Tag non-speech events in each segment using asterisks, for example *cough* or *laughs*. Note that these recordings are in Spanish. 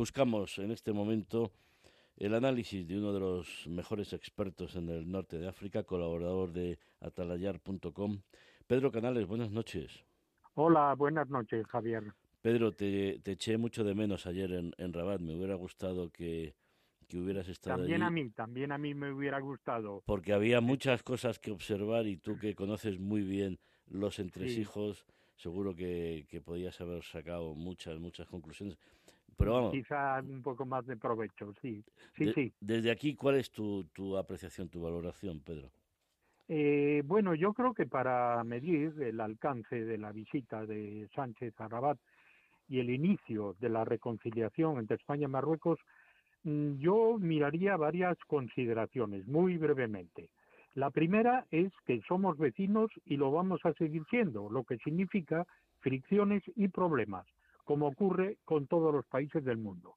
buscamos en este momento el análisis de uno de los mejores expertos en el norte de África, colaborador de atalayar.com. Pedro Canales, buenas noches. Hola, buenas noches, Javier. Pedro, te, eché mucho de menos ayer en, en Rabat. Me hubiera gustado que, que hubieras estado También a mí, también a mí me hubiera gustado. Porque había muchas cosas que observar y tú que conoces muy bien los entresijos, seguro que, que podías haber sacado muchas, muchas conclusiones. Pero vamos. Quizá un poco más de provecho, sí. Sí, sí. Desde aquí, ¿cuál es tu, tu apreciación, tu valoración, Pedro? Eh, bueno, yo creo que para medir el alcance de la visita de Sánchez a Rabat y el inicio de la reconciliación entre España y Marruecos, mm, yo miraría varias consideraciones, muy brevemente. La primera es que somos vecinos y lo vamos a seguir siendo, lo que significa fricciones y problemas como ocurre con todos los países del mundo.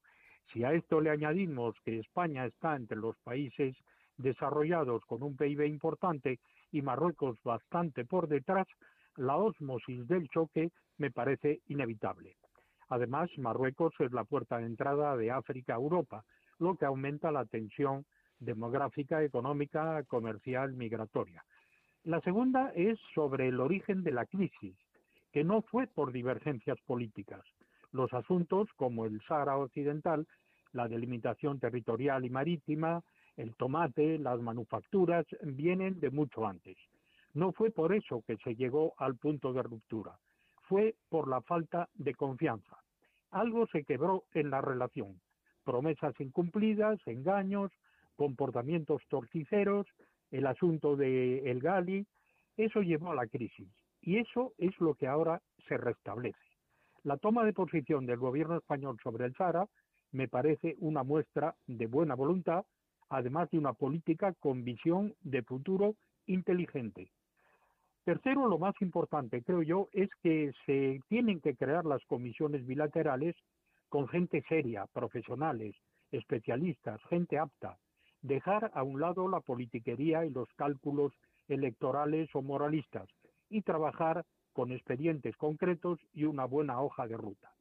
Si a esto le añadimos que España está entre los países desarrollados con un PIB importante y Marruecos bastante por detrás, la ósmosis del choque me parece inevitable. Además, Marruecos es la puerta de entrada de África a Europa, lo que aumenta la tensión demográfica, económica, comercial, migratoria. La segunda es sobre el origen de la crisis, que no fue por divergencias políticas, los asuntos como el Sahara Occidental, la delimitación territorial y marítima, el tomate, las manufacturas, vienen de mucho antes. No fue por eso que se llegó al punto de ruptura, fue por la falta de confianza. Algo se quebró en la relación, promesas incumplidas, engaños, comportamientos torticeros, el asunto de El Gali, eso llevó a la crisis y eso es lo que ahora se restablece. La toma de posición del gobierno español sobre el Sahara me parece una muestra de buena voluntad, además de una política con visión de futuro inteligente. Tercero, lo más importante, creo yo, es que se tienen que crear las comisiones bilaterales con gente seria, profesionales, especialistas, gente apta. Dejar a un lado la politiquería y los cálculos electorales o moralistas y trabajar con expedientes concretos y una buena hoja de ruta.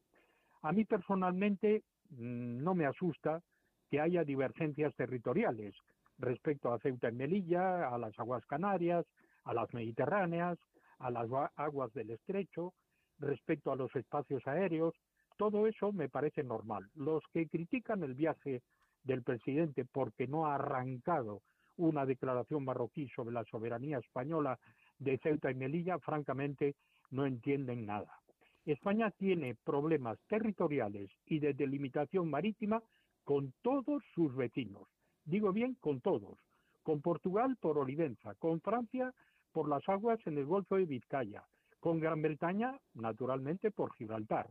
A mí personalmente mm, no me asusta que haya divergencias territoriales respecto a Ceuta y Melilla, a las aguas canarias, a las mediterráneas, a las aguas del estrecho, respecto a los espacios aéreos. Todo eso me parece normal. Los que critican el viaje del presidente porque no ha arrancado una declaración marroquí sobre la soberanía española de Ceuta y Melilla, francamente, no entienden nada. España tiene problemas territoriales y de delimitación marítima con todos sus vecinos. Digo bien, con todos. Con Portugal por Olivenza, con Francia por las aguas en el Golfo de Vizcaya, con Gran Bretaña, naturalmente, por Gibraltar.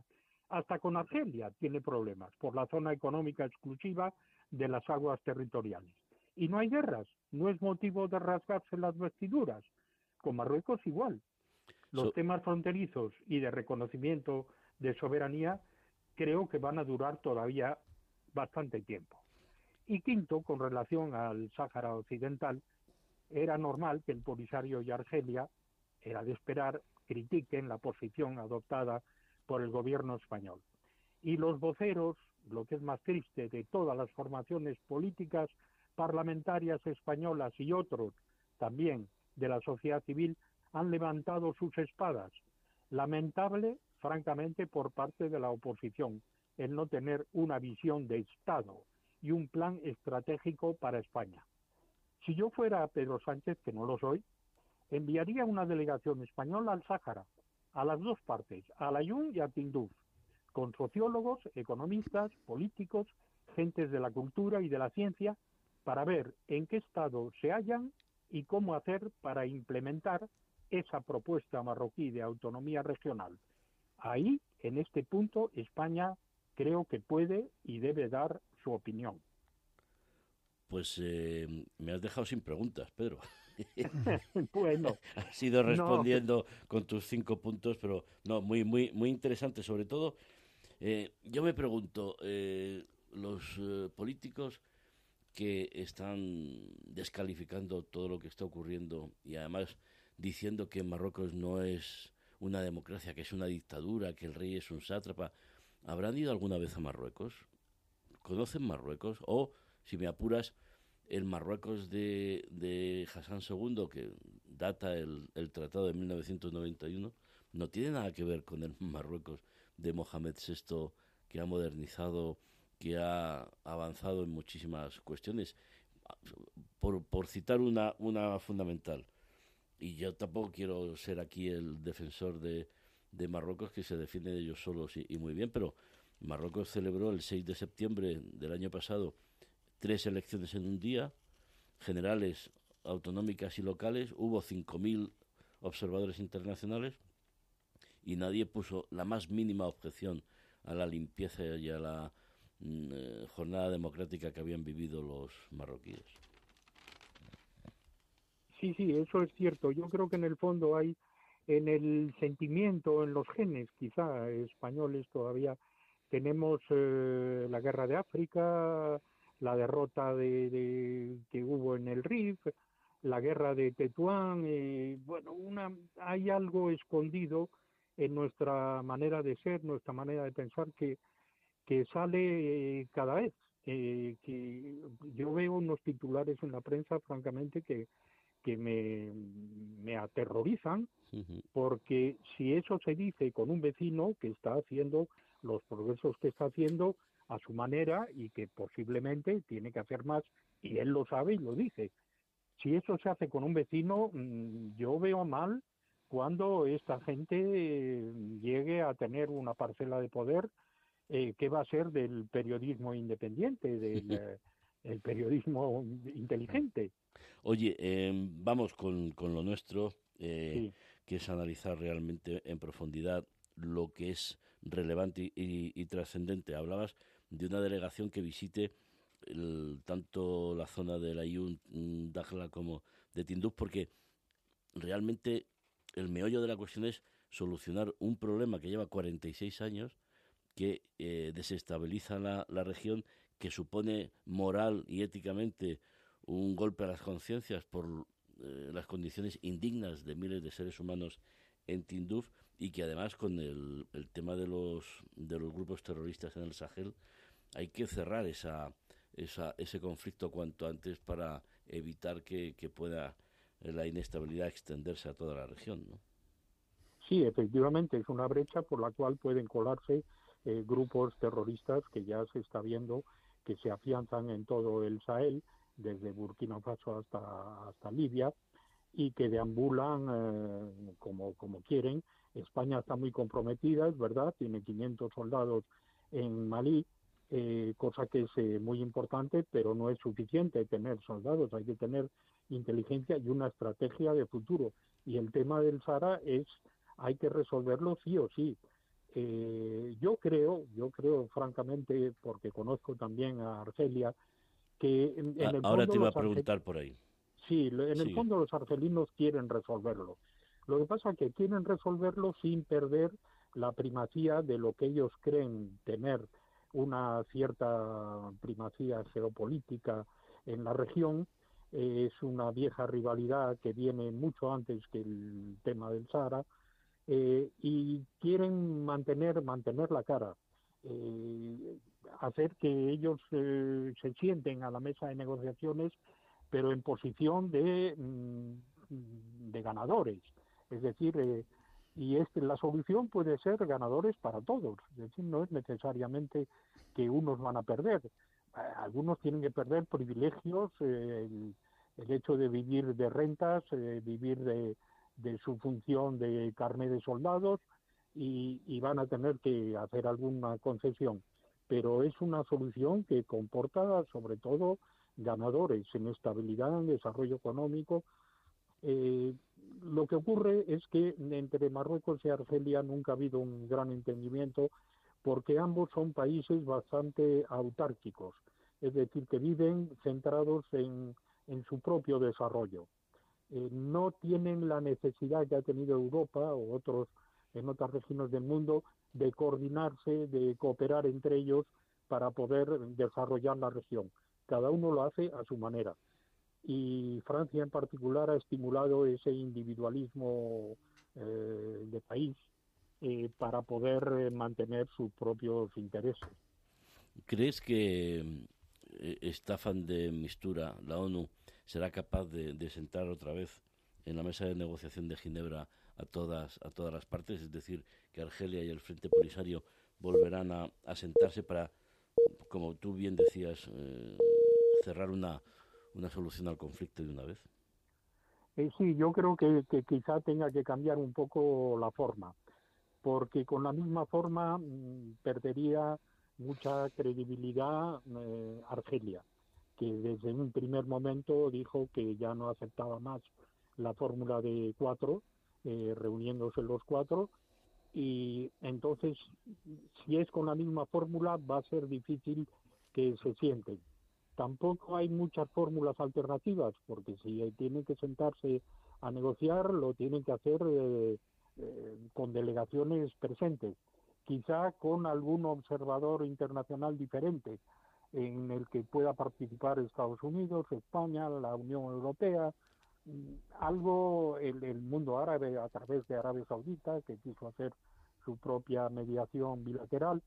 Hasta con Argelia tiene problemas por la zona económica exclusiva de las aguas territoriales. Y no hay guerras, no es motivo de rasgarse las vestiduras. Con Marruecos igual. Los temas fronterizos y de reconocimiento de soberanía creo que van a durar todavía bastante tiempo. Y quinto, con relación al Sáhara Occidental, era normal que el Polisario y Argelia, era de esperar, critiquen la posición adoptada por el gobierno español. Y los voceros, lo que es más triste, de todas las formaciones políticas, parlamentarias españolas y otros también de la sociedad civil, han levantado sus espadas. Lamentable, francamente, por parte de la oposición, el no tener una visión de Estado y un plan estratégico para España. Si yo fuera Pedro Sánchez, que no lo soy, enviaría una delegación española al Sáhara, a las dos partes, a Layún y a Tinduf, con sociólogos, economistas, políticos, gentes de la cultura y de la ciencia, para ver en qué estado se hallan y cómo hacer para implementar esa propuesta marroquí de autonomía regional. Ahí, en este punto, España creo que puede y debe dar su opinión. Pues eh, me has dejado sin preguntas, Pedro. *laughs* *laughs* bueno. has ido respondiendo con tus cinco puntos, pero no, muy, muy, muy interesante. Sobre todo, eh, yo me pregunto, eh, los políticos que están descalificando todo lo que está ocurriendo y además diciendo que Marruecos no es una democracia, que es una dictadura, que el rey es un sátrapa. ¿Habrán ido alguna vez a Marruecos? conocen Marruecos o, si me apuras, el Marruecos de, de Hassan II, que data el, el tratado de 1991, no tiene nada que ver con el *laughs* Marruecos de Mohamed VI, que ha modernizado, que ha avanzado en muchísimas cuestiones. Por, por citar una, una fundamental, y yo tampoco quiero ser aquí el defensor de, de Marruecos que se defiende de ellos solos y, muy bien, pero Marruecos celebró el 6 de septiembre del año pasado tres elecciones en un día, generales, autonómicas y locales, hubo 5.000 observadores internacionales y nadie puso la más mínima objeción a la limpieza y a la eh, jornada democrática que habían vivido los marroquíes. Sí, sí, eso es cierto. Yo creo que en el fondo hay en el sentimiento, en los genes quizá españoles todavía tenemos eh, la guerra de África, la derrota de, que hubo en el Rif, la guerra de Tetuán, eh, bueno, hay algo escondido en nuestra manera de ser, nuestra manera de pensar que, que sale eh, cada vez. que yo veo unos titulares en la prensa, francamente, que, que me, me aterrorizan, porque si eso se dice con un vecino que está haciendo los progresos que está haciendo a su manera y que posiblemente tiene que hacer más, y él lo sabe y lo dice. Si eso se hace con un vecino, mm, yo veo mal cuando esta gente eh, llegue a tener una parcela de poder, eh, ¿qué va a ser del periodismo independiente, del *laughs* el periodismo inteligente? Oye, em, vamos con, con, lo nuestro, eh, que es analizar realmente en profundidad lo que es relevante y, trascendente. Hablabas de una delegación que visite tanto la zona de la Yun, Dajla como de Tinduf, porque realmente el meollo de la cuestión es solucionar un problema que lleva 46 años, que eh, desestabiliza la, la región, que supone moral y éticamente un golpe a las conciencias por eh, las condiciones indignas de miles de seres humanos en Tinduf y que además con el, el, tema de los, de los grupos terroristas en el Sahel hay que cerrar esa, esa, ese conflicto cuanto antes para evitar que, que pueda eh, la inestabilidad extenderse a toda la región. ¿no? Sí, efectivamente, es una brecha por la cual pueden colarse eh, grupos terroristas que ya se está viendo que se afianzan en todo el Sahel desde Burkina Faso hasta, hasta Libia y que deambulan eh, como, como quieren. España está muy comprometida, es verdad, tiene 500 soldados en Malí, eh, cosa que es eh, muy importante, pero no es suficiente tener soldados, hay que tener inteligencia y una estrategia de futuro. Y el tema del Sahara es, hay que resolverlo sí o sí. Yo creo, yo creo francamente, porque conozco también a Argelia, Ahora te iba a preguntar por ahí. Sí, en el fondo los argelinos quieren resolverlo. Lo que pasa es que quieren resolverlo sin perder la primacía de lo que ellos creen tener una cierta primacía geopolítica en la región. es una vieja rivalidad que viene mucho antes que el tema del Sahara eh, y quieren mantener mantener la cara. Eh, hacer que ellos eh, se sienten a la mesa de negociaciones, pero en posición de, mm, de ganadores. Es decir, eh, y este, la solución puede ser ganadores para todos. Es decir, no es necesariamente que unos van a perder. Algunos tienen que perder privilegios, el, hecho de vivir de rentas, vivir de, de su función de carne de soldados, y, van a tener que hacer alguna concesión. Pero es una solución que comporta sobre todo ganadores en estabilidad, en desarrollo económico. Eh, lo que ocurre es que entre Marruecos y Argelia nunca ha habido un gran entendimiento porque ambos son países bastante autárquicos, es decir, que viven centrados en, en su propio desarrollo. Eh, no tienen la necesidad que ha tenido Europa o otros en otras regiones del mundo de coordinarse, de cooperar entre ellos para poder desarrollar la región. Cada uno lo hace a su manera. Y Francia en particular ha estimulado ese individualismo eh, de país eh, para poder eh, mantener sus propios intereses. ¿Crees que eh, esta fan de mistura, la ONU, será capaz de, de, sentar otra vez en la mesa de negociación de Ginebra a todas, a todas las partes? Es decir, que Argelia y el Frente Polisario volverán a, sentarse para, como tú bien decías, eh, cerrar una, una solución al conflicto de una vez. Eh, sí, yo creo que, que, quizá tenga que cambiar un poco la forma, porque con la misma forma mmm, perdería mucha credibilidad eh, Argelia, que desde un primer momento dijo que ya no aceptaba más la fórmula de cuatro, eh, reuniéndose los cuatro, y entonces, si es con la misma fórmula, va a ser difícil que se sienten. Tampoco hay muchas fórmulas alternativas, porque si tienen que sentarse a negociar, lo tienen que hacer eh, eh, con delegaciones presentes, quizá con algún observador internacional diferente, en el que pueda participar Estados Unidos, España, la Unión Europea, mm, algo el, el mundo árabe a través de Arabia Saudita, que quiso hacer su propia mediación bilateral,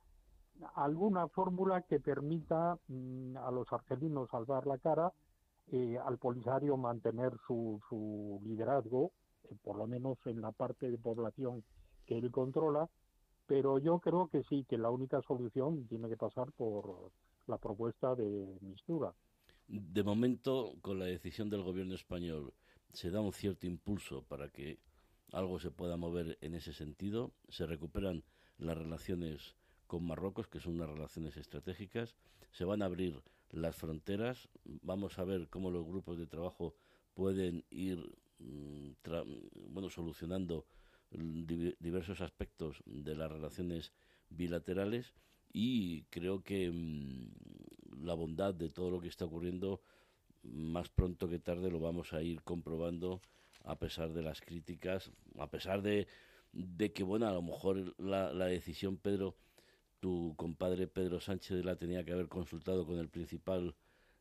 alguna fórmula que permita mmm, a los argelinos salvar la cara, eh, al Polisario mantener su, su liderazgo, eh, por lo menos en la parte de población que él controla, pero yo creo que sí, que la única solución tiene que pasar por la propuesta de Mistura. De momento, con la decisión del gobierno español, se da un cierto impulso para que algo se pueda mover en ese sentido, se recuperan las relaciones con Marruecos, que son unas relaciones estratégicas. Se van a abrir las fronteras. Vamos a ver cómo los grupos de trabajo pueden ir mm, bueno, solucionando diversos aspectos de las relaciones bilaterales y creo que mmm, la bondad de todo lo que está ocurriendo más pronto que tarde lo vamos a ir comprobando a pesar de las críticas, a pesar de, de que, bueno, a lo mejor la, la decisión, Pedro, tu compadre Pedro Sánchez la tenía que haber consultado con el principal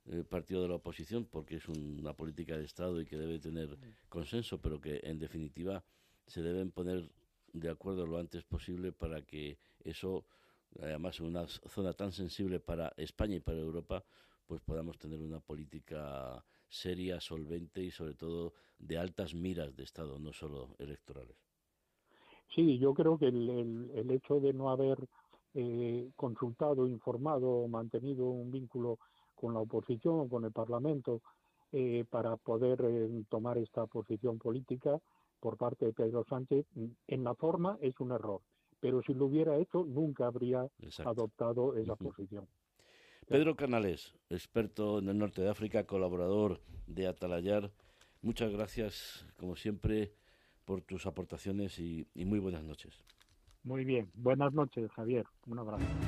eh, partido de la oposición porque es una política de Estado y que debe tener consenso, pero que en definitiva se deben poner de acuerdo lo antes posible para que eso, además en una zona tan sensible para España y para Europa, pues podamos tener una política seria, solvente y sobre todo de altas miras de Estado, no solo electorales. Sí, yo creo que el, el, hecho de no haber eh, consultado, informado, mantenido un vínculo con la oposición, con el Parlamento, eh, para poder eh, tomar esta posición política por parte de Pedro Sánchez, en la forma es un error, pero si lo hubiera hecho nunca habría Exacto. adoptado esa uh -huh. posición. Pedro Canales, experto en el norte de África, colaborador de Atalayar, muchas gracias, como siempre, por tus aportaciones y, y muy buenas noches. Muy bien. Buenas noches, Javier. Un abrazo.